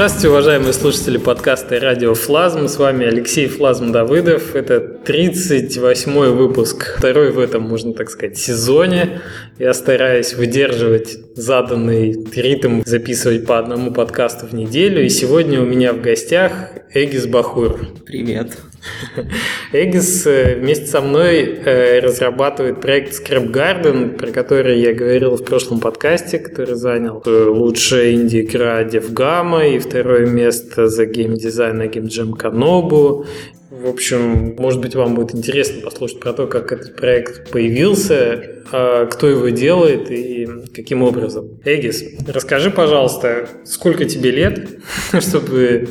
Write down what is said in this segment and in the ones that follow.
Здравствуйте, уважаемые слушатели подкаста «Радио Флазм». С вами Алексей Флазм Давыдов. Это 38-й выпуск, второй в этом, можно так сказать, сезоне. Я стараюсь выдерживать заданный ритм, записывать по одному подкасту в неделю. И сегодня у меня в гостях Эгис Бахур. Привет. Эгис э, вместе со мной э, разрабатывает проект Scrap Garden, про который я говорил в прошлом подкасте, который занял лучшая инди-игра DevGAMM а и второе место за геймдизайн на Game Jam Канобу. В общем, может быть, вам будет интересно послушать про то, как этот проект появился, а кто его делает и каким образом. Эгис, расскажи, пожалуйста, сколько тебе лет, чтобы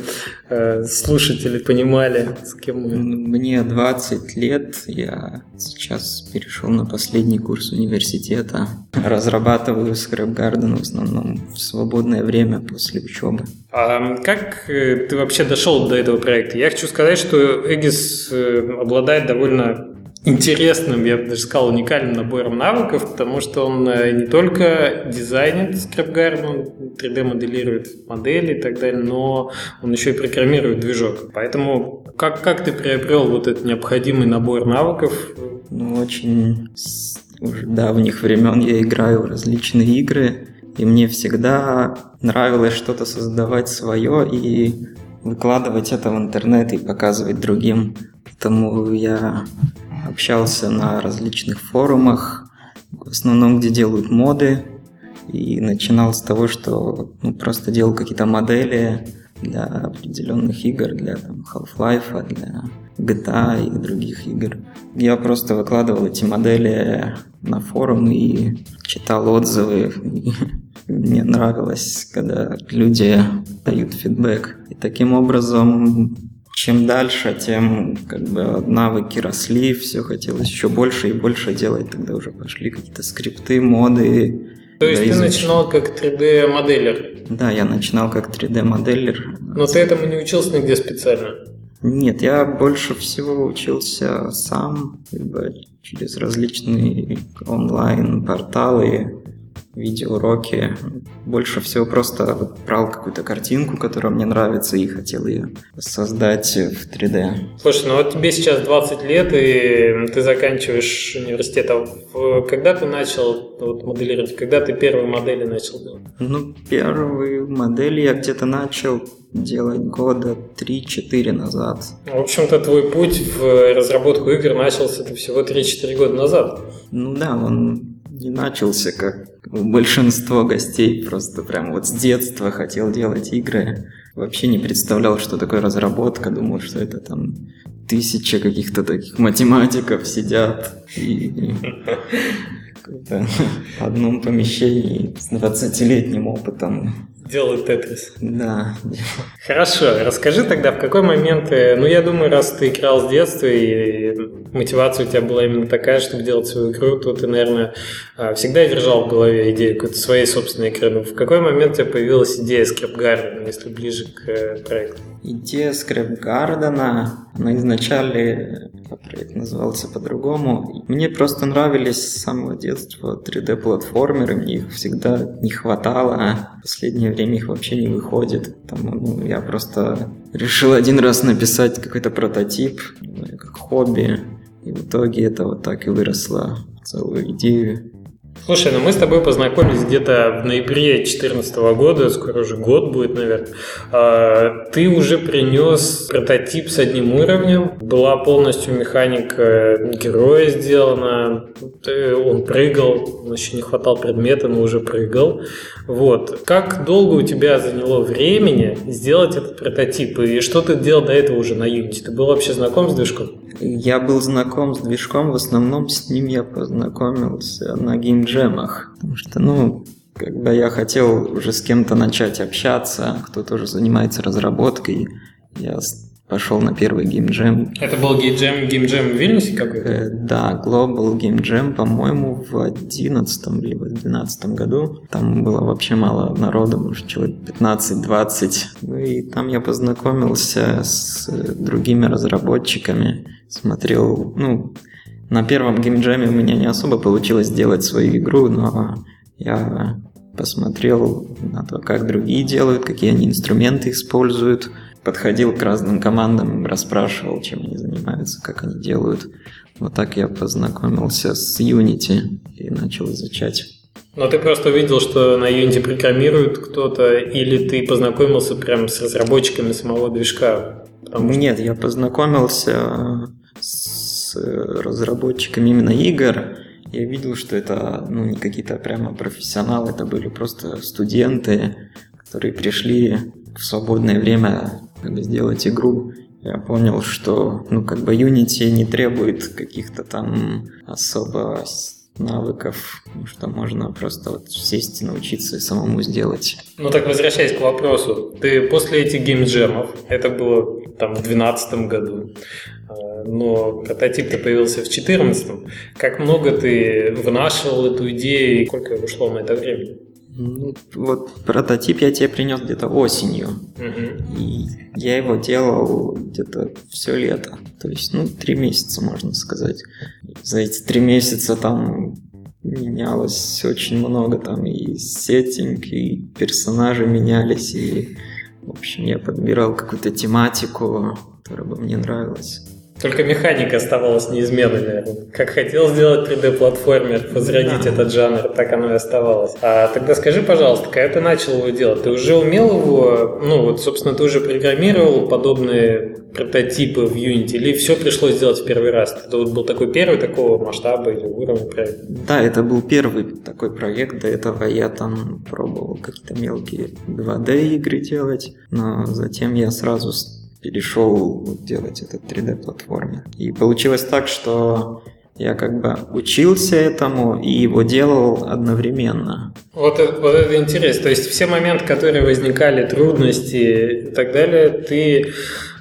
слушатели понимали, с кем мы. Мне 20 лет, я сейчас перешел на последний курс университета. Разрабатываю Scrap Garden в основном в свободное время после учебы. А как э, ты вообще дошел до этого проекта? Я хочу сказать, что Эгис э, обладает довольно интересным, я бы даже сказал, уникальным набором навыков, потому что он э, не только дизайнит скрипгард, он 3D-моделирует модели и так далее, но он еще и программирует движок. Поэтому как, как ты приобрел вот этот необходимый набор навыков? Ну, очень с уже давних времен я играю в различные игры, и мне всегда нравилось что-то создавать свое и выкладывать это в интернет и показывать другим. Поэтому я общался на различных форумах, в основном где делают моды, и начинал с того, что ну, просто делал какие-то модели для определенных игр, для там, Half-Life, для GTA и других игр. Я просто выкладывал эти модели на форум и читал отзывы. И мне нравилось, когда люди дают фидбэк. И таким образом чем дальше, тем как бы навыки росли, все хотелось еще больше и больше делать. Тогда уже пошли какие-то скрипты, моды. То есть ты начинал как 3D-моделер? Да, я начинал как 3D-моделер. Но ты этому не учился нигде специально? Нет, я больше всего учился сам, бы через различные онлайн-порталы, видеоуроки. Больше всего просто брал какую-то картинку, которая мне нравится, и хотел ее создать в 3D. Слушай, ну вот тебе сейчас 20 лет, и ты заканчиваешь университет. А когда ты начал вот, моделировать? Когда ты первые модели начал делать? Ну, первые модели я где-то начал делать года 3-4 назад. В общем-то, твой путь в разработку игр начался ты всего 3-4 года назад. Ну да, он не начался как большинство гостей, просто прям вот с детства хотел делать игры. Вообще не представлял, что такое разработка, думал, что это там тысяча каких-то таких математиков сидят и в одном помещении с 20-летним опытом Делают Тетрис. Да. Хорошо, расскажи тогда, в какой момент, э, ну я думаю, раз ты играл с детства и мотивация у тебя была именно такая, чтобы делать свою игру, то ты, наверное, а, всегда держал в голове идею какой-то своей собственной игры. Но в какой момент у тебя появилась идея Scrap Garden, если ближе к э, проекту? Идея Scrap Garden, она изначально, проект назывался по-другому. Мне просто нравились с самого детства 3D-платформеры, мне их всегда не хватало. В последнее время их вообще не выходит. Там, ну, я просто решил один раз написать какой-то прототип, как хобби. И в итоге это вот так и выросло в целую идею. Слушай, ну мы с тобой познакомились где-то в ноябре 2014 года, скоро уже год будет, наверное. А, ты уже принес прототип с одним уровнем, была полностью механика героя сделана, он прыгал, еще не хватал предмета, но уже прыгал. Вот. Как долго у тебя заняло времени сделать этот прототип? И что ты делал до этого уже на Unity? Ты был вообще знаком с движком? Я был знаком с движком, в основном с ним я познакомился на геймджемах. Потому что, ну, когда я хотел уже с кем-то начать общаться, кто тоже занимается разработкой, я пошел на первый геймджем. Это был геймджем, геймджем в Вильнюсе какой-то? Э, да, Global Game Jam, по-моему, в 2011 или в 2012 году. Там было вообще мало народу, может, человек 15-20. Ну и там я познакомился с другими разработчиками, смотрел, ну, на первом геймджеме у меня не особо получилось сделать свою игру, но я посмотрел на то, как другие делают, какие они инструменты используют, подходил к разным командам, расспрашивал, чем они занимаются, как они делают. Вот так я познакомился с Unity и начал изучать. Но ты просто увидел, что на Unity программирует кто-то, или ты познакомился прям с разработчиками самого движка? Потому Нет, я познакомился с разработчиками именно игр. Я видел, что это ну, не какие-то прямо профессионалы, это были просто студенты, которые пришли в свободное время как сделать игру. Я понял, что ну, как бы Unity не требует каких-то там особо навыков, что можно просто вот сесть и научиться и самому сделать. Ну так возвращаясь к вопросу, ты после этих геймджемов, это было там в 2012 году, э, но прототип-то появился в 2014. Как много ты вынашивал эту идею и сколько ушло на это время? Ну, вот прототип я тебе принес где-то осенью. Угу. И я его делал где-то все лето. То есть, ну, три месяца, можно сказать. За эти три месяца там менялось очень много. Там и сеттинг, и персонажи менялись. И, в общем, я подбирал какую-то тематику, которая бы мне нравилась. Только механика оставалась неизменной, наверное. Как хотел сделать 3D-платформер, возродить да. этот жанр, так оно и оставалось. А тогда скажи, пожалуйста, когда ты начал его делать, ты уже умел его, ну вот, собственно, ты уже программировал подобные прототипы в Unity, или все пришлось сделать в первый раз? Это вот был такой первый такого масштаба или уровня проекта? Да, это был первый такой проект. До этого я там пробовал какие-то мелкие 2D игры делать, но затем я сразу перешел делать этот 3D-платформер. И получилось так, что я как бы учился этому и его делал одновременно. Вот, вот это интересно. То есть все моменты, которые возникали, трудности и так далее, ты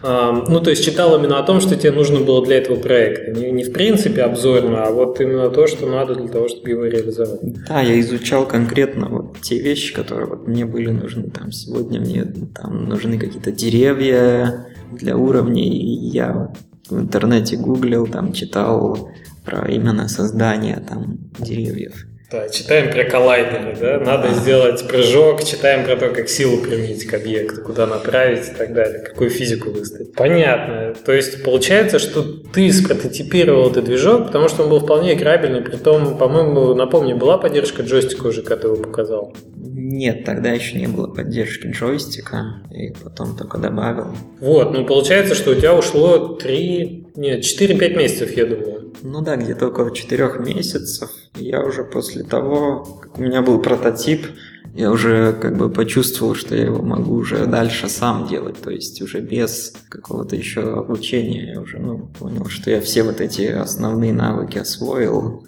э, ну, то есть читал именно о том, что тебе нужно было для этого проекта. Не, не в принципе обзорно, а вот именно то, что надо для того, чтобы его реализовать. Да, я изучал конкретно вот те вещи, которые вот мне были нужны. Там сегодня мне там нужны какие-то деревья для уровней. Я в интернете гуглил, там читал про именно создание там деревьев. Да, читаем про коллайдеры, да? Надо сделать прыжок, читаем про то, как силу применить к объекту, куда направить и так далее, какую физику выставить. Понятно. То есть получается, что ты спрототипировал этот движок, потому что он был вполне играбельный, при том, по-моему, напомню, была поддержка джойстика уже, когда ты его показал? Нет, тогда еще не было поддержки джойстика, и потом только добавил. Вот, ну получается, что у тебя ушло 3, нет, 4-5 месяцев, я думаю. Ну да, где-то около 4 месяцев. Я уже после того, как у меня был прототип, я уже как бы почувствовал, что я его могу уже дальше сам делать, то есть уже без какого-то еще обучения. Я уже ну, понял, что я все вот эти основные навыки освоил,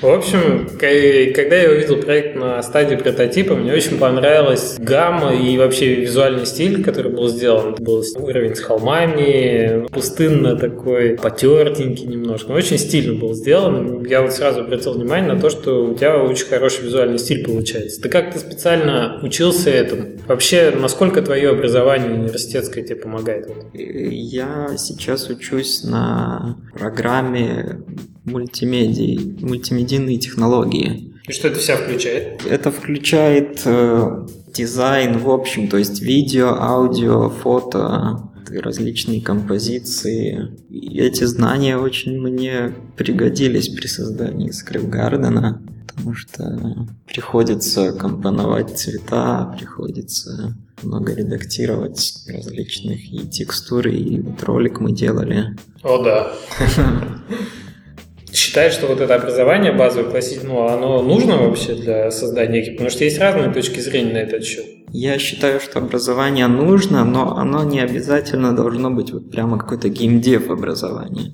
в общем, когда я увидел проект на стадии прототипа, мне очень понравилась гамма и вообще визуальный стиль, который был сделан. Был уровень с холмами, пустынно такой, потертенький немножко. Очень стильно был сделан. Я вот сразу обратил внимание на то, что у тебя очень хороший визуальный стиль получается. Ты как-то специально учился этому? Вообще, насколько твое образование университетское тебе помогает? Я сейчас учусь на программе мультимедии, мультимедийные технологии. И что это вся включает? Это включает э, дизайн в общем, то есть видео, аудио, фото, различные композиции. И эти знания очень мне пригодились при создании скрипт-гардена, потому что приходится компоновать цвета, приходится много редактировать различных и текстуры, и вот ролик мы делали. О, да. Считаешь, что вот это образование базовое, классическое, ну, оно нужно вообще для создания экипа? Потому что есть разные точки зрения на этот счет. Я считаю, что образование нужно, но оно не обязательно должно быть вот прямо какое-то геймдев образование.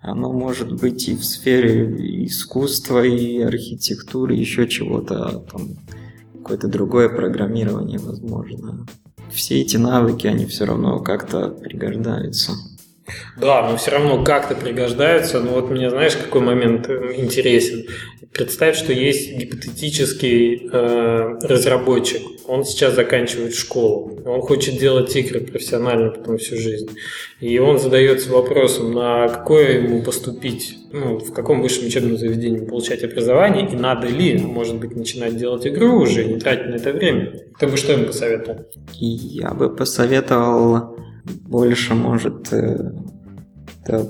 Оно может быть и в сфере искусства, и архитектуры, еще чего-то, там, какое-то другое программирование, возможно. Все эти навыки, они все равно как-то пригождаются. Да, но все равно как-то пригождаются. Но вот мне, знаешь, какой момент интересен? Представь, что есть гипотетический э, разработчик. Он сейчас заканчивает школу. Он хочет делать игры профессионально потом всю жизнь. И он задается вопросом, на какое ему поступить ну, в каком высшем учебном заведении получать образование, и надо ли, может быть, начинать делать игру уже, не тратить на это время. Ты бы что им посоветовал? Я бы посоветовал больше, может, э,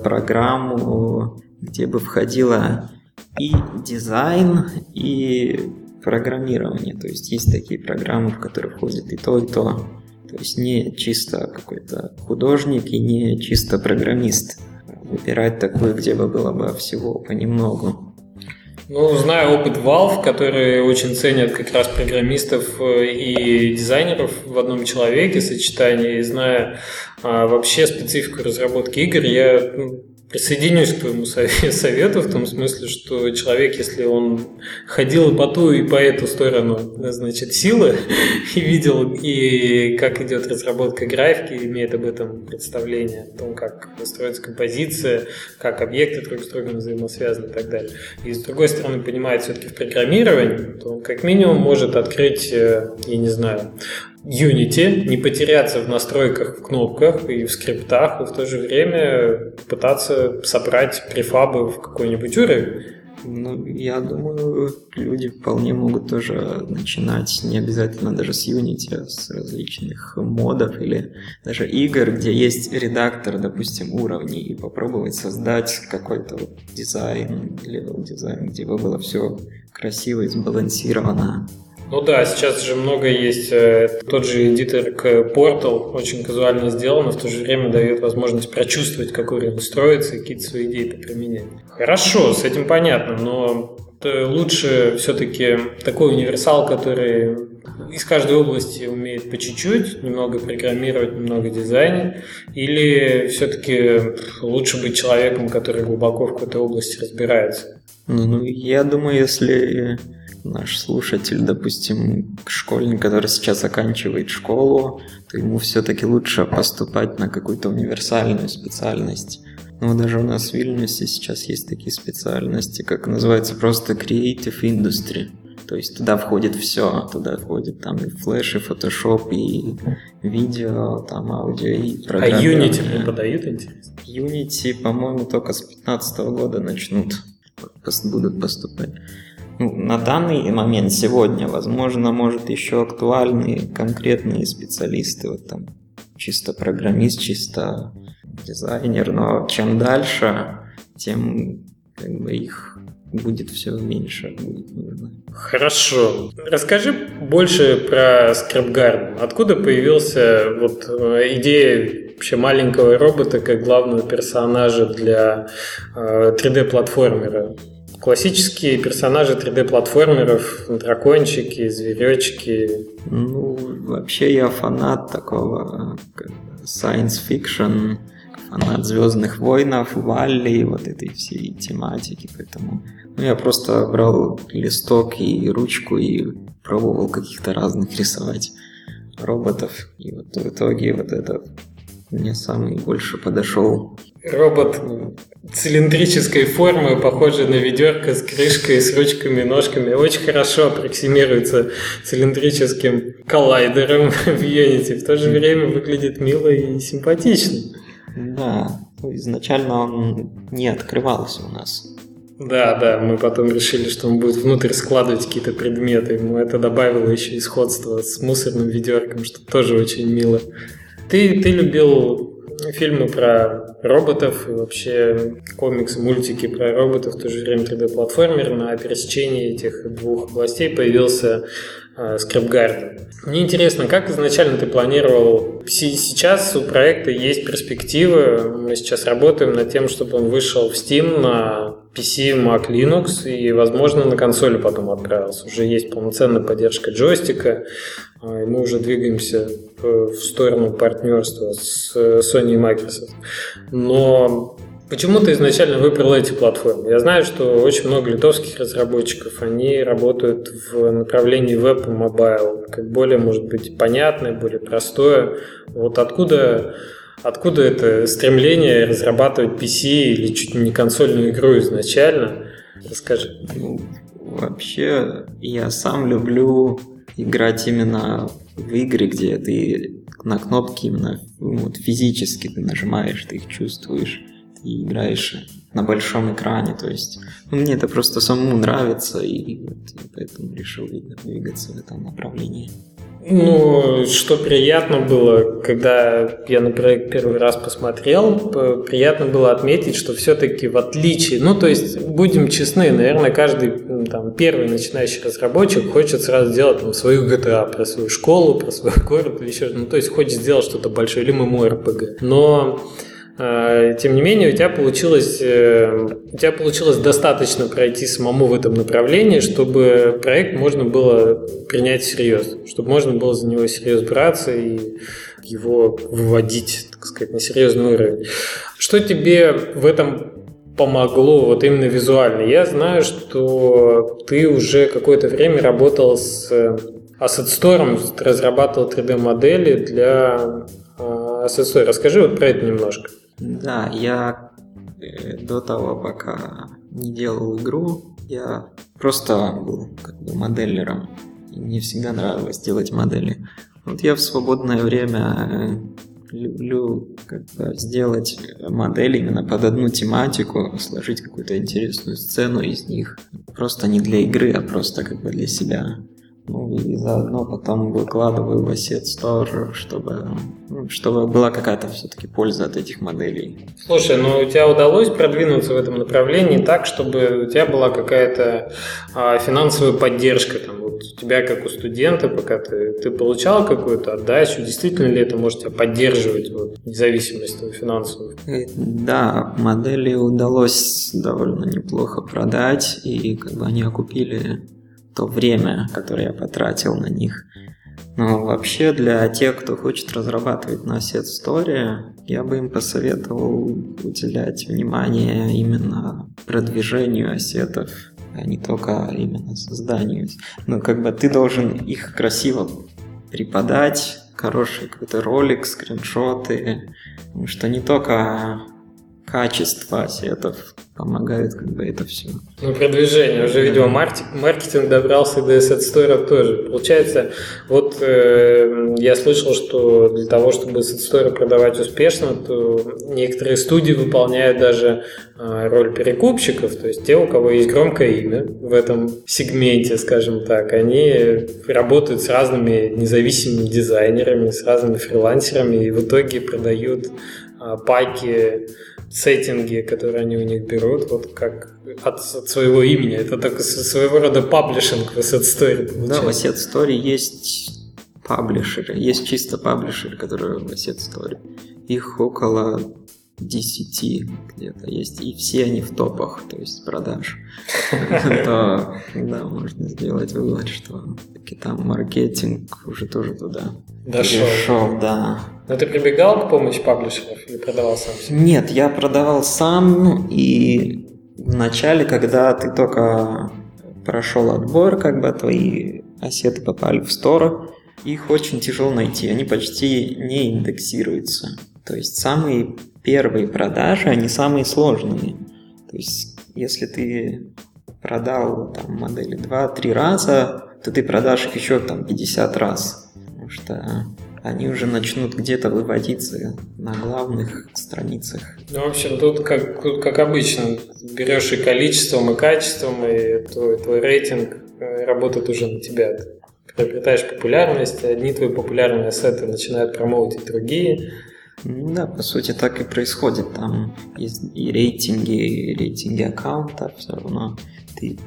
программу, где бы входила и дизайн, и программирование. То есть есть такие программы, в которые входит и то, и то. То есть не чисто какой-то художник и не чисто программист. Выбирать такую, где бы было бы всего понемногу. Ну, знаю опыт Valve, которые очень ценят как раз программистов э, и дизайнеров в одном человеке, сочетании, и зная а, вообще специфику разработки игр, я ну, Присоединюсь к твоему совету в том смысле, что человек, если он ходил по ту и по эту сторону, значит, силы и видел, и как идет разработка графики, имеет об этом представление, о том, как строится композиция, как объекты друг с другом взаимосвязаны и так далее. И с другой стороны, понимает все-таки в программировании, то он как минимум может открыть, э, я не знаю, Unity, не потеряться в настройках, в кнопках и в скриптах, и в то же время пытаться собрать префабы в какой-нибудь уровень. Ну, я думаю, люди вполне могут тоже начинать не обязательно даже с Unity, а с различных модов или даже игр, где есть редактор, допустим, уровней, и попробовать создать какой-то вот дизайн, level design, где бы было все красиво и сбалансировано. Ну да, сейчас же много есть. Э, тот же editor к Portal очень казуально сделан, но в то же время дает возможность прочувствовать, как уровень строится и какие-то свои идеи применять. Хорошо, с этим понятно, но лучше все-таки такой универсал, который из каждой области умеет по чуть-чуть, немного программировать, немного дизайнить, или все-таки лучше быть человеком, который глубоко в какой-то области разбирается? Ну, ну я думаю, если наш слушатель, допустим, школьник, который сейчас заканчивает школу, то ему все-таки лучше поступать на какую-то универсальную специальность. Ну, даже у нас в Вильнюсе сейчас есть такие специальности, как называется просто Creative Industry. То есть туда входит все, туда входит там и флеш, и фотошоп, и видео, там аудио, и программирование. А Unity преподают, интересно? Unity, по-моему, только с 15 года начнут, будут поступать на данный момент сегодня, возможно, может еще актуальны конкретные специалисты, вот там чисто программист, чисто дизайнер, но чем дальше, тем как бы их будет все меньше будет нужно. Хорошо. Расскажи больше про ScriptGarden. Откуда появился вот э, идея вообще маленького робота как главного персонажа для 3D-платформера? Э, Классические персонажи 3D-платформеров, дракончики, зверечки. Ну, вообще я фанат такого science fiction, фанат Звездных войнов, Валли, вот этой всей тематики, поэтому ну, я просто брал листок и ручку и пробовал каких-то разных рисовать роботов, и вот в итоге вот этот мне самый больше подошел. Робот цилиндрической формы, похожий на ведерко с крышкой, с ручками, ножками, очень хорошо аппроксимируется цилиндрическим коллайдером в Unity. В то же время выглядит мило и симпатично. Да, изначально он не открывался у нас. Да, да, мы потом решили, что он будет внутрь складывать какие-то предметы. Ему это добавило еще и сходство с мусорным ведерком, что тоже очень мило. Ты, ты любил фильмы про роботов и вообще комиксы, мультики про роботов, в то же время 3D-платформер. На пересечении этих двух областей появился э, Scrap Garden. Мне интересно, как изначально ты планировал? Сейчас у проекта есть перспективы. Мы сейчас работаем над тем, чтобы он вышел в Steam на PC, Mac, Linux и, возможно, на консоли потом отправился. Уже есть полноценная поддержка джойстика, а, и мы уже двигаемся в сторону партнерства с Sony и Microsoft. Но Почему ты изначально выбрал эти платформы? Я знаю, что очень много литовских разработчиков, они работают в направлении веб и mobile, как более, может быть, понятное, более простое. Вот откуда, откуда это стремление разрабатывать PC или чуть не консольную игру изначально? Расскажи. Ну, вообще, я сам люблю играть именно в игры, где ты на кнопки именно вот, физически ты нажимаешь, ты их чувствуешь, ты играешь на большом экране. То есть ну, мне это просто самому нравится, и вот, поэтому решил двигаться в этом направлении. Ну, что приятно было, когда я на проект первый раз посмотрел, приятно было отметить, что все-таки в отличие, ну, то есть, будем честны, наверное, каждый там, первый начинающий разработчик хочет сразу сделать там, свою GTA, про свою школу, про свой город или еще, ну, то есть, хочет сделать что-то большое, или MMORPG. Но а, тем не менее, у тебя получилось, э, у тебя получилось достаточно пройти самому в этом направлении, чтобы проект можно было принять всерьез, чтобы можно было за него серьезно браться и его выводить, так сказать, на серьезный уровень. Что тебе в этом помогло вот именно визуально? Я знаю, что ты уже какое-то время работал с Asset Store, разрабатывал 3D-модели для а, Asset Store. Расскажи вот про это немножко. Да, я э, до того, пока не делал игру, я просто был как бы моделлером. И мне всегда нравилось делать модели. Вот я в свободное время э, люблю как бы сделать модель именно под одну тематику, сложить какую-то интересную сцену из них. Просто не для игры, а просто как бы для себя. Ну и заодно потом выкладываю в Asset Store, чтобы, ну, чтобы была какая-то все-таки польза от этих моделей. Слушай, ну у тебя удалось продвинуться в этом направлении так, чтобы у тебя была какая-то а, финансовая поддержка. Там, вот у тебя как у студента, пока ты, ты получал какую-то отдачу, действительно ли это может тебя поддерживать, вот, независимость твою финансовую? Э, да, модели удалось довольно неплохо продать, и как бы они окупили то время, которое я потратил на них. Но вообще для тех, кто хочет разрабатывать на Asset Story, я бы им посоветовал уделять внимание именно продвижению ассетов, а не только именно созданию. Ну, как бы ты должен их красиво преподать, хороший какой-то ролик, скриншоты, что не только качество ассетов помогает как бы это все. Ну, продвижение. Уже, видимо, маркетинг, добрался до Asset Store тоже. Получается, вот э, я слышал, что для того, чтобы Asset Store продавать успешно, то некоторые студии выполняют даже э, роль перекупщиков, то есть те, у кого есть громкое имя в этом сегменте, скажем так, они работают с разными независимыми дизайнерами, с разными фрилансерами и в итоге продают э, паки сеттинги, которые они у них берут, вот как от, от своего имени. Это так своего рода паблишинг в Asset Story. Получается. Да, в Asset Story есть паблишеры, есть чисто паблишеры, которые в Asset Story. Их около 10 где-то есть, и все они в топах, то есть продаж. То, да, можно сделать вывод, что там маркетинг уже тоже туда Дошел. да. Но ты прибегал к помощи паблишеров или продавал сам себе? Нет, я продавал сам, и в начале, когда ты только прошел отбор, как бы твои ассеты попали в стор, их очень тяжело найти, они почти не индексируются. То есть самые первые продажи, они самые сложные. То есть если ты продал там модели 2-3 раза, то ты продашь их еще там 50 раз. Что они уже начнут где-то выводиться на главных страницах. Ну, в общем, тут как, тут как обычно, берешь и количеством, и качеством, и твой, твой рейтинг э, работает уже на тебя. Ты приобретаешь популярность, одни твои популярные ассеты начинают промоутить другие. Да, по сути так и происходит. Там и рейтинги, и рейтинги аккаунта, все равно ты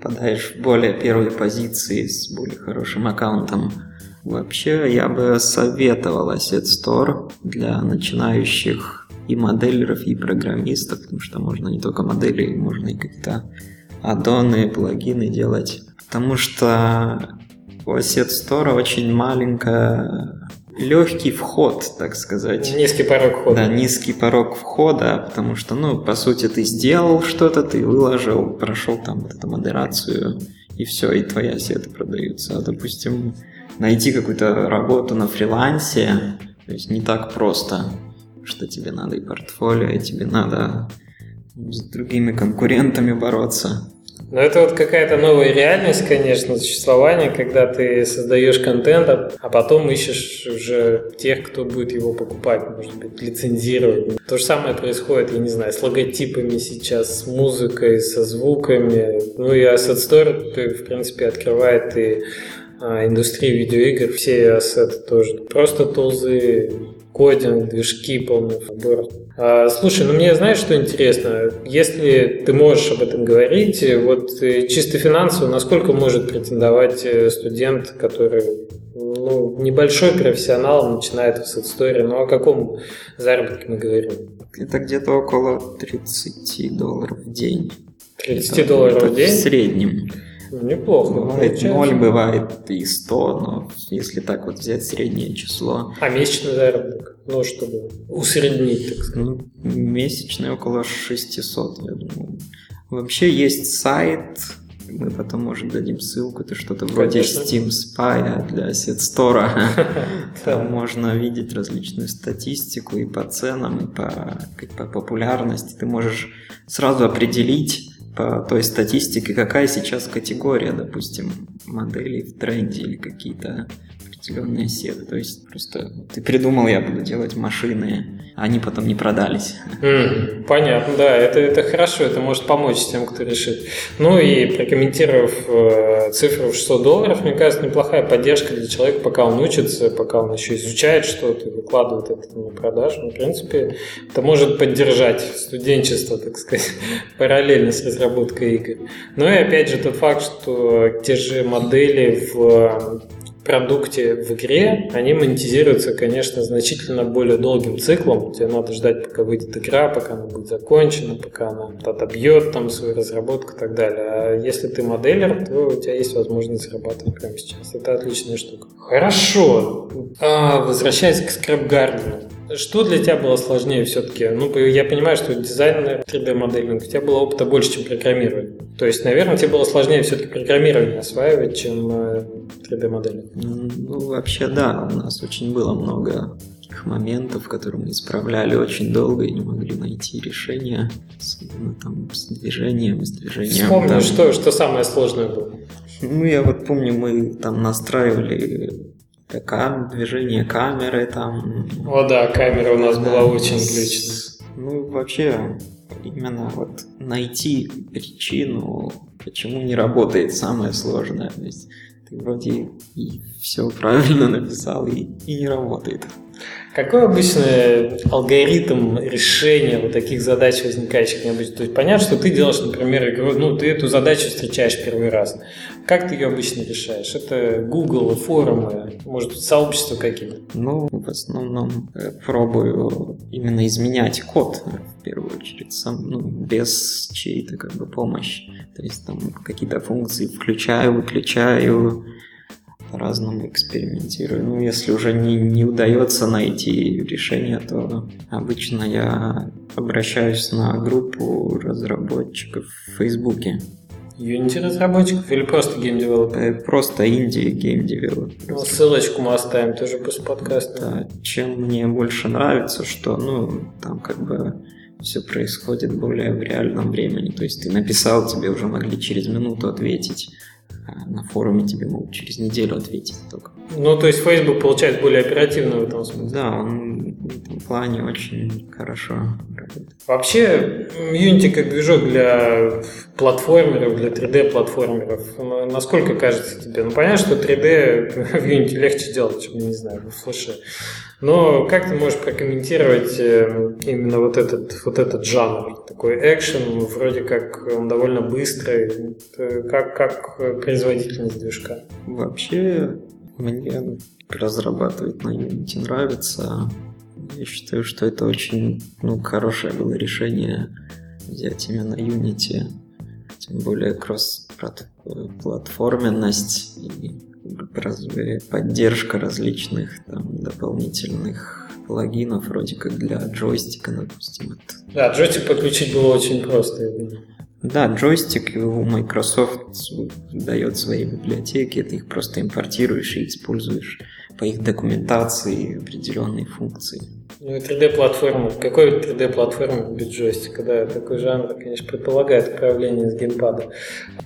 попадаешь в более первые позиции с более хорошим аккаунтом Вообще, я бы советовал Asset Store для начинающих и моделеров, и программистов, потому что можно не только модели, можно и какие-то аддоны, плагины делать. Потому что у Asset Store очень маленькая легкий вход, так сказать. Низкий порог входа. Да, низкий порог входа, потому что, ну, по сути, ты сделал что-то, ты выложил, прошел там вот эту модерацию, и все, и твои ассеты продаются. А, допустим, найти какую-то работу на фрилансе, то есть не так просто, что тебе надо и портфолио, и тебе надо с другими конкурентами бороться. Но это вот какая-то новая реальность, конечно, существования, когда ты создаешь контент, а, а потом ищешь уже тех, кто будет его покупать, может быть, лицензировать. То же самое происходит, я не знаю, с логотипами сейчас, с музыкой, со звуками. Ну и Asset Store, в принципе, открывает и а, индустрию видеоигр, все ассеты тоже. Просто тулзы, кодинг, движки, полный набор. А, слушай, ну мне знаешь, что интересно? Если ты можешь об этом говорить, вот э, чисто финансово, насколько может претендовать э, студент, который ну, небольшой профессионал, начинает в истории, ну о каком заработке мы говорим? Это где-то около 30 долларов в день. 30 это, долларов в день? В среднем. Неплохо. Бывает получается. 0, бывает и 100, но если так вот взять среднее число. А месячный заработок? Ну, чтобы усреднить, так сказать. Ну, месячный около 600, я думаю. Вообще есть сайт, мы потом, может, дадим ссылку, это что-то вроде Steam Spy для Asset Store. Там можно видеть различную статистику и по ценам, и по, по популярности. Ты можешь сразу определить, по той статистике, какая сейчас категория, допустим, моделей в тренде или какие-то определенные сеты. То есть просто ты придумал, я буду делать машины, а они потом не продались. Mm, понятно, да, это, это хорошо, это может помочь тем, кто решит. Ну и прокомментировав э, цифру в 600 долларов, мне кажется, неплохая поддержка для человека, пока он учится, пока он еще изучает что-то, выкладывает это на продажу. Ну, в принципе, это может поддержать студенчество, так сказать, параллельно с разработкой игр. Ну и опять же тот факт, что те же модели в продукте в игре, они монетизируются, конечно, значительно более долгим циклом. Тебе надо ждать, пока выйдет игра, пока она будет закончена, пока она отобьет там свою разработку и так далее. А если ты моделер, то у тебя есть возможность зарабатывать прямо сейчас. Это отличная штука. Хорошо. А, возвращаясь к скрэпгардену. Что для тебя было сложнее все-таки? Ну, я понимаю, что дизайн 3D-моделинг, у тебя было опыта больше, чем программирование. То есть, наверное, тебе было сложнее все-таки программирование осваивать, чем 3D-моделинг. Э, ну, вообще, да. У нас очень было много таких моментов, которые мы исправляли очень долго и не могли найти решения, особенно там с движением, с движением. Вспомни, там... что, что самое сложное было? Ну, я вот помню, мы там настраивали кам движение камеры там. О да, камера у нас да, была очень глючная. Ну, вообще, именно вот найти причину, почему не работает самое сложное. То есть ты вроде и все правильно написал, и, и не работает. Какой обычный алгоритм решения вот таких задач, возникающих необычно? То есть понятно, что ты делаешь, например, игру, ну, ты эту задачу встречаешь первый раз. Как ты ее обычно решаешь? Это Google, форумы, может сообщества какие-то? Ну, в основном э, пробую именно изменять код, в первую очередь, сам, ну, без чьей-то как бы помощи. То есть там какие-то функции включаю, выключаю, по-разному экспериментирую. Ну, если уже не, не удается найти решение, то обычно я обращаюсь на группу разработчиков в Фейсбуке. Unity разработчиков или просто геймдевелоперов? Э, просто инди геймдевелоперов. Ну, ссылочку мы оставим тоже после подкаста. Да, чем мне больше нравится, что, ну, там как бы все происходит более в реальном времени. То есть ты написал, тебе уже могли через минуту ответить. А на форуме тебе могут через неделю ответить только. Ну, то есть Facebook получается более оперативно в этом смысле. Да, он в этом плане очень хорошо работает. Вообще, Unity как движок для платформеров, для 3D-платформеров, насколько кажется тебе? Ну, понятно, что 3D в Unity легче делать, чем, не знаю, в флеше. Но как ты можешь прокомментировать э, именно вот этот, вот этот жанр? Такой экшен, вроде как он довольно быстрый. Как, как производительность движка? Вообще, мне разрабатывать на Unity нравится. Я считаю, что это очень ну, хорошее было решение взять именно Unity. Тем более кросс-платформенность и поддержка различных там, дополнительных плагинов, вроде как для джойстика, допустим. Да, джойстик подключить было очень просто, Да, джойстик у Microsoft дает свои библиотеки, ты их просто импортируешь и используешь по их документации определенные функции. Ну и 3D-платформа. Какой 3D-платформа без джойстика? Да, такой жанр, конечно, предполагает управление с геймпада.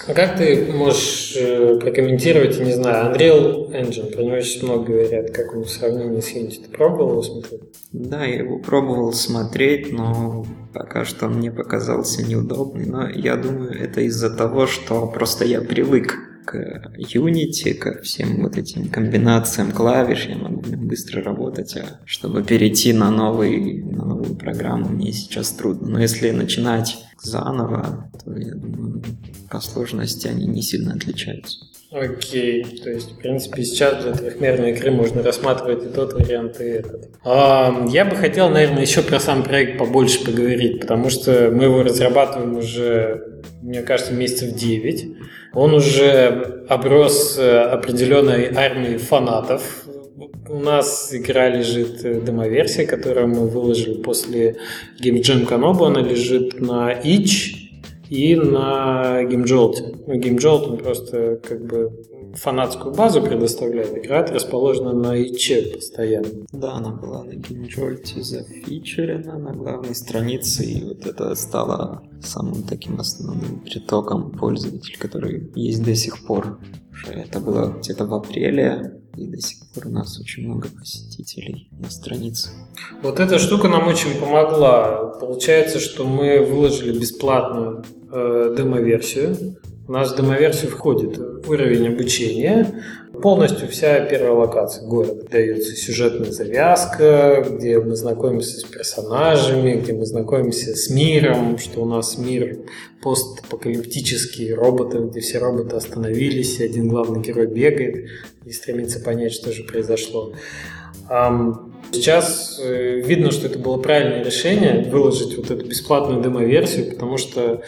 А как ты можешь э, прокомментировать, не знаю, Unreal Engine, про него очень много говорят, как он в сравнении с Unity. Ты пробовал его смотреть? Да, я его пробовал смотреть, но пока что он мне показался неудобный. Но я думаю, это из-за того, что просто я привык к Unity, ко всем вот этим комбинациям клавиш, я могу быстро работать, а чтобы перейти на, новый, на новую программу мне сейчас трудно. Но если начинать заново, то я думаю, по сложности они не сильно отличаются. Окей, то есть, в принципе, сейчас для трехмерной игры можно рассматривать и тот вариант, и этот. А, я бы хотел, наверное, еще про сам проект побольше поговорить, потому что мы его разрабатываем уже, мне кажется, месяцев 9. Он уже оброс э, определенной армией фанатов. У нас игра лежит э, демоверсия, которую мы выложили после Game Jam Kanobu. Она лежит на Itch и на GameJolt. Ну, GameJolt он просто как бы фанатскую базу предоставляет. Игра расположена на ИЧ постоянно. Да, она была на GameJolt зафичерена на главной странице, и вот это стало самым таким основным притоком пользователей, который есть до сих пор. Это было где-то в апреле, и до сих пор у нас очень много посетителей на странице. Вот эта штука нам очень помогла. Получается, что мы выложили бесплатную э, демо-версию. У нас в демо-версию входит уровень обучения, полностью вся первая локация, город. Дается сюжетная завязка, где мы знакомимся с персонажами, где мы знакомимся с миром, что у нас мир постапокалиптический, роботы, где все роботы остановились, один главный герой бегает и стремится понять, что же произошло. Сейчас э, видно, что это было правильное решение выложить вот эту бесплатную демо-версию, потому что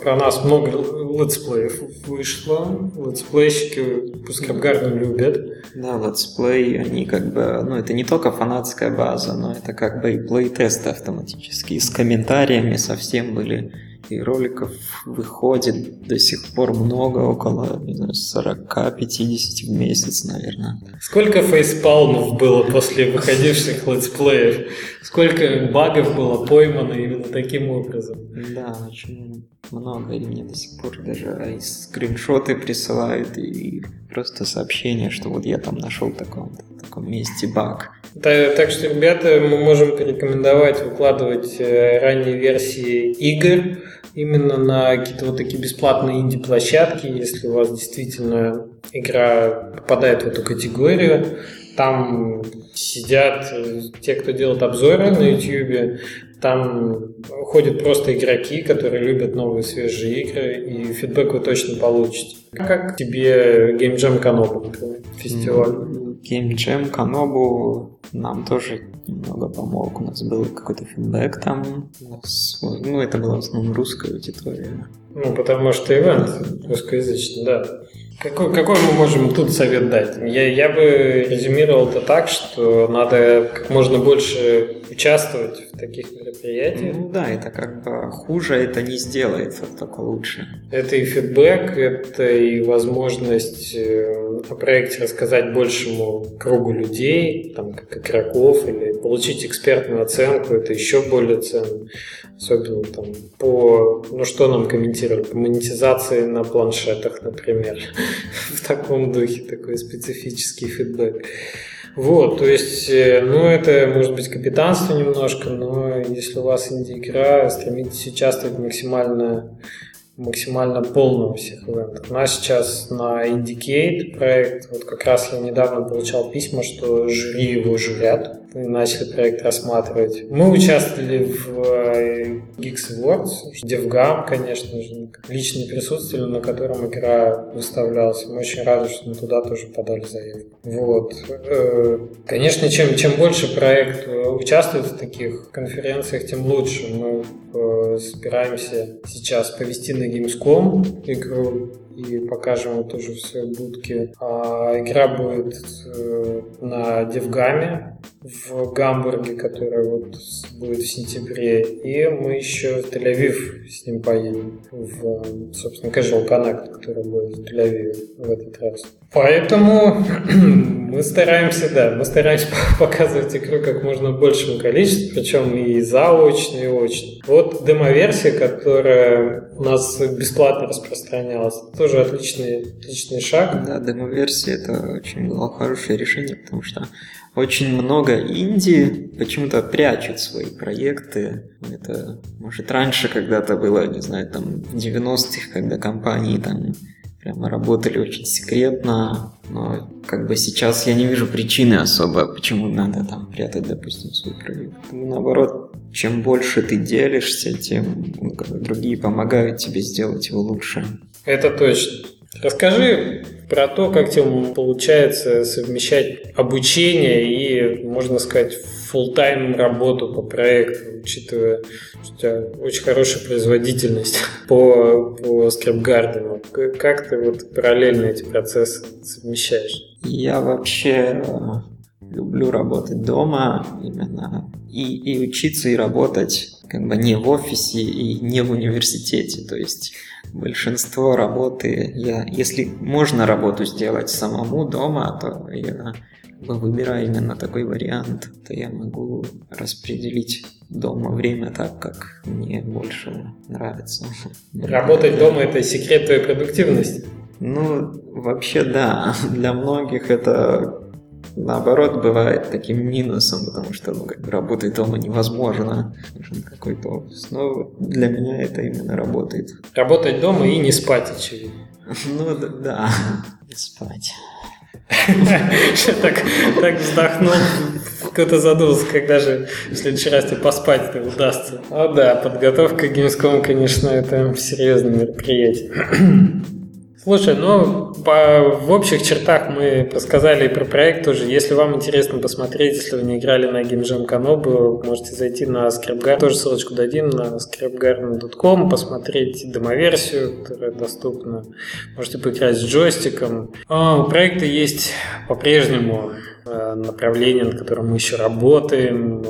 про нас много летсплеев вышло. Летсплейщики Скрабгарду любят. Да, летсплей, они как бы, ну это не только фанатская база, но это как бы и плей-тесты автоматические с комментариями совсем были и роликов выходит до сих пор много, около, не знаю, 40-50 в месяц, наверное. Сколько фейспалмов было после выходивших летсплеев? Сколько багов было поймано именно таким образом? Да, очень много, и мне до сих пор даже и скриншоты присылают, и просто сообщения, что вот я там нашел в таком, в таком месте баг. Так, так что, ребята, мы можем порекомендовать выкладывать э, ранние версии игр, именно на какие-то вот такие бесплатные инди-площадки, если у вас действительно игра попадает в эту категорию. Там сидят те, кто делает обзоры на YouTube, там ходят просто игроки, которые любят новые свежие игры, и фидбэк вы точно получите. Как тебе Game Jam Канобу, например, фестиваль? Game Jam Канобу нам тоже немного помог. У нас был какой-то фидбэк там. ну, это была в основном русская аудитория. Ну, потому что ивент русскоязычный, да. Какой, какой мы можем тут совет дать? Я, я бы резюмировал это так, что надо как можно больше участвовать в таких мероприятиях. Ну да, это как бы хуже это не сделает, это только лучше. Это и фидбэк, это и возможность э, о проекте рассказать большему кругу людей, там, как игроков, или получить экспертную оценку, это еще более ценно. Особенно там по, ну что нам комментировали, по монетизации на планшетах, например. В таком духе такой специфический фидбэк. Вот, то есть, э, ну, это может быть капитанство немножко, но если у вас инди-игра, стремитесь участвовать максимально максимально полного всех ивентов. У нас сейчас на Indicate проект, вот как раз я недавно получал письма, что жюри его журят, начали проект рассматривать. Мы участвовали в э, Geeks Awards, DevGam, конечно же, личное присутствие, на котором игра выставлялась. Мы очень рады, что мы туда тоже подали заявку. Вот. Э, конечно, чем, чем больше проект э, участвует в таких конференциях, тем лучше. Мы собираемся сейчас повести на Gamescom игру и покажем его тоже в своей будке. А, игра будет э, на Девгаме в Гамбурге, которая вот будет в сентябре. И мы еще в Тель-Авив с ним поедем. В, собственно, Casual Connect, который будет в Тель-Авиве в этот раз. Поэтому мы стараемся, да, мы стараемся показывать игру как можно большему количеству, причем и заочно, и очно. Вот демо-версия, которая у нас бесплатно распространялась, тоже отличный, отличный шаг. Да, демо-версия это очень было хорошее решение, потому что очень много инди почему-то прячут свои проекты. Это, может, раньше когда-то было, не знаю, там, в 90-х, когда компании там прямо работали очень секретно, но как бы сейчас я не вижу причины особо, почему надо там прятать, допустим, свой проект. Наоборот, чем больше ты делишься, тем ну, как другие помогают тебе сделать его лучше. Это точно. Расскажи про то, как тебе получается совмещать обучение и, можно сказать, full тайм работу по проекту, учитывая, что у тебя очень хорошая производительность по, по скрипгардену. Как ты вот параллельно эти процессы совмещаешь? Я вообще э, люблю работать дома именно и, и учиться и работать как бы не в офисе и не в университете. То есть большинство работы, я, если можно работу сделать самому дома, то я выбираю именно такой вариант, то я могу распределить дома время так, как мне больше нравится. Работать дома – это секрет твоей продуктивности? Ну, вообще да. Для многих это наоборот бывает таким минусом, потому что ну, как бы работать дома невозможно. Нужен какой-то офис. Но для меня это именно работает. Работать дома и не спать, очевидно. Ну да, не спать. Так, так вздохнул, кто-то задумался, когда же в следующий раз тебе поспать это удастся. О да, подготовка к Gamescom, конечно, это серьезное мероприятие. Слушай, ну, по, в общих чертах мы рассказали про проект тоже. Если вам интересно посмотреть, если вы не играли на GameJam Kanobu, можете зайти на ScriptGuard, тоже ссылочку дадим на scriptgarden.com, посмотреть демоверсию, которая доступна. Можете поиграть с джойстиком. А, у проекта есть по-прежнему Э, направление, над которым мы еще работаем.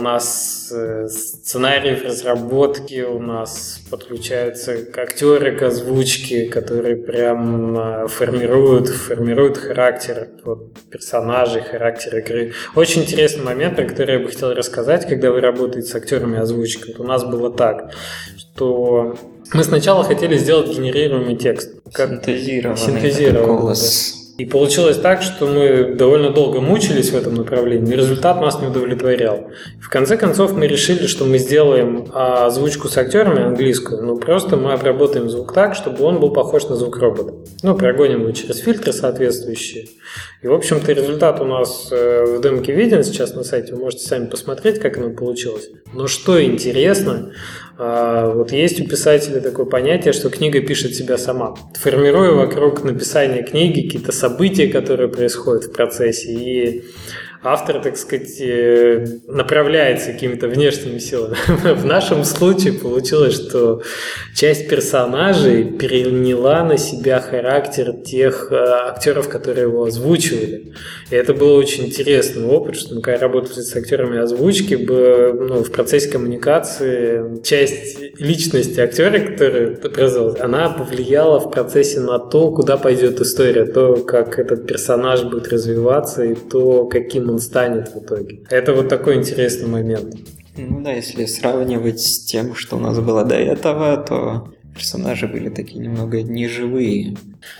Э, у нас э, сценарий в разработке, у нас подключаются актеры к озвучке, которые прям формируют, формируют характер вот, персонажей, характер игры. Очень интересный момент, про который я бы хотел рассказать, когда вы работаете с актерами озвучки. Вот у нас было так, что мы сначала хотели сделать генерируемый текст. Как синтезированный, синтезированный голос. Да. И получилось так, что мы довольно долго мучились в этом направлении, и результат нас не удовлетворял. В конце концов мы решили, что мы сделаем а, озвучку с актерами английскую, но просто мы обработаем звук так, чтобы он был похож на звук робота. Ну, прогоним его через фильтры соответствующие. И, в общем-то, результат у нас э, в демке виден сейчас на сайте, вы можете сами посмотреть, как оно получилось. Но что интересно, вот есть у писателя такое понятие, что книга пишет себя сама. Формируя вокруг написания книги какие-то события, которые происходят в процессе, и автор, так сказать, э, направляется какими-то внешними силами. В нашем случае получилось, что часть персонажей переняла на себя характер тех э, актеров, которые его озвучивали. И это был очень интересный опыт, что мы когда работали с актерами озвучки, ну, в процессе коммуникации часть личности актера, который произвел, она повлияла в процессе на то, куда пойдет история, то, как этот персонаж будет развиваться и то, каким он станет в итоге. Это вот такой интересный момент. Ну да, если сравнивать с тем, что у нас было до этого, то персонажи были такие немного неживые.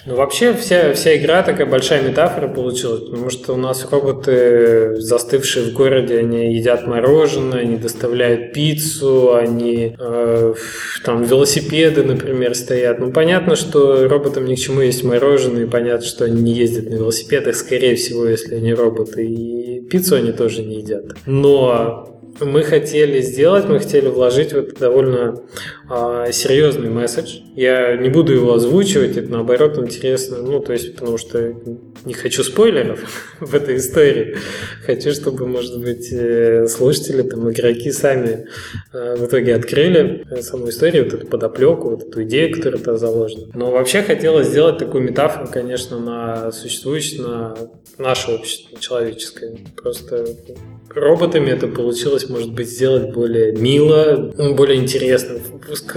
Ну, вообще, вся, вся игра такая большая метафора получилась, потому что у нас роботы, застывшие в городе, они едят мороженое, они доставляют пиццу, они э, там велосипеды, например, стоят. Ну, понятно, что роботам ни к чему есть мороженое, и понятно, что они не ездят на велосипедах, скорее всего, если они роботы, и пиццу они тоже не едят. Но мы хотели сделать, мы хотели вложить в это довольно серьезный месседж. Я не буду его озвучивать, это наоборот интересно, ну, то есть, потому что не хочу спойлеров в этой истории. Хочу, чтобы, может быть, э, слушатели, там, игроки сами э, в итоге открыли саму историю, вот эту подоплеку, вот эту идею, которая там заложена. Но вообще хотелось сделать такую метафору, конечно, на существующее, на наше общество человеческое. Просто роботами это получилось, может быть, сделать более мило, более интересно,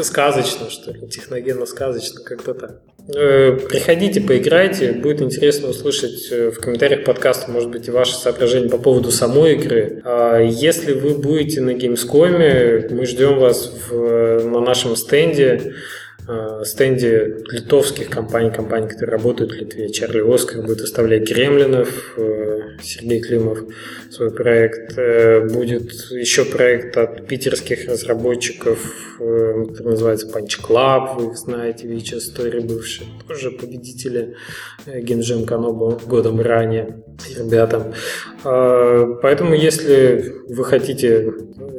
сказочно, что ли, техногенно-сказочно, как-то так. Э, приходите, поиграйте. Будет интересно услышать э, в комментариях подкаста, может быть, и ваши соображения по поводу самой игры. А если вы будете на Gamescom, мы ждем вас в, на нашем стенде. Э, стенде литовских компаний, компаний, которые работают в Литве. Чарли Оскар будет выставлять Гремлинов, э, Сергей Климов свой проект. Э, будет еще проект от питерских разработчиков, который называется Punch Club, вы их знаете, Вича Story бывшие, тоже победители Генджем Канобу годом ранее ребятам. Поэтому, если вы хотите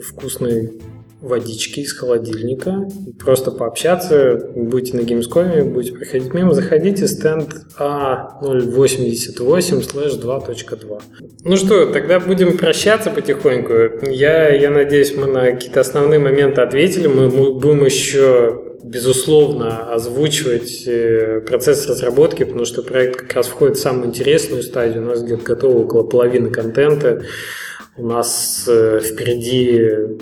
вкусный водички из холодильника, просто пообщаться, будете на Gamescom, будете проходить мимо, заходите, стенд А088 слэш 2.2. Ну что, тогда будем прощаться потихоньку. Я, я надеюсь, мы на какие-то основные моменты ответили. Мы будем еще безусловно, озвучивать э, процесс разработки, потому что проект как раз входит в самую интересную стадию. У нас где-то готово около половины контента. У нас э, впереди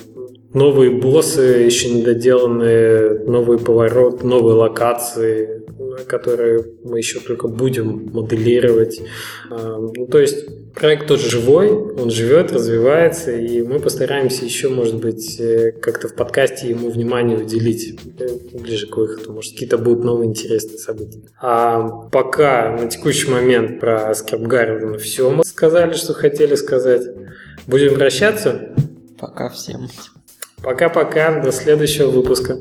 новые боссы, еще недоделанные, новый поворот, новые локации, которые мы еще только будем моделировать. А, ну, то есть проект тот живой, он живет, развивается, и мы постараемся еще, может быть, э, как-то в подкасте ему внимание уделить э, ближе к выходу. Может, какие-то будут новые интересные события. А пока на текущий момент про Скрипгардена все мы сказали, что хотели сказать. Будем прощаться? Пока всем. Пока-пока, до следующего выпуска.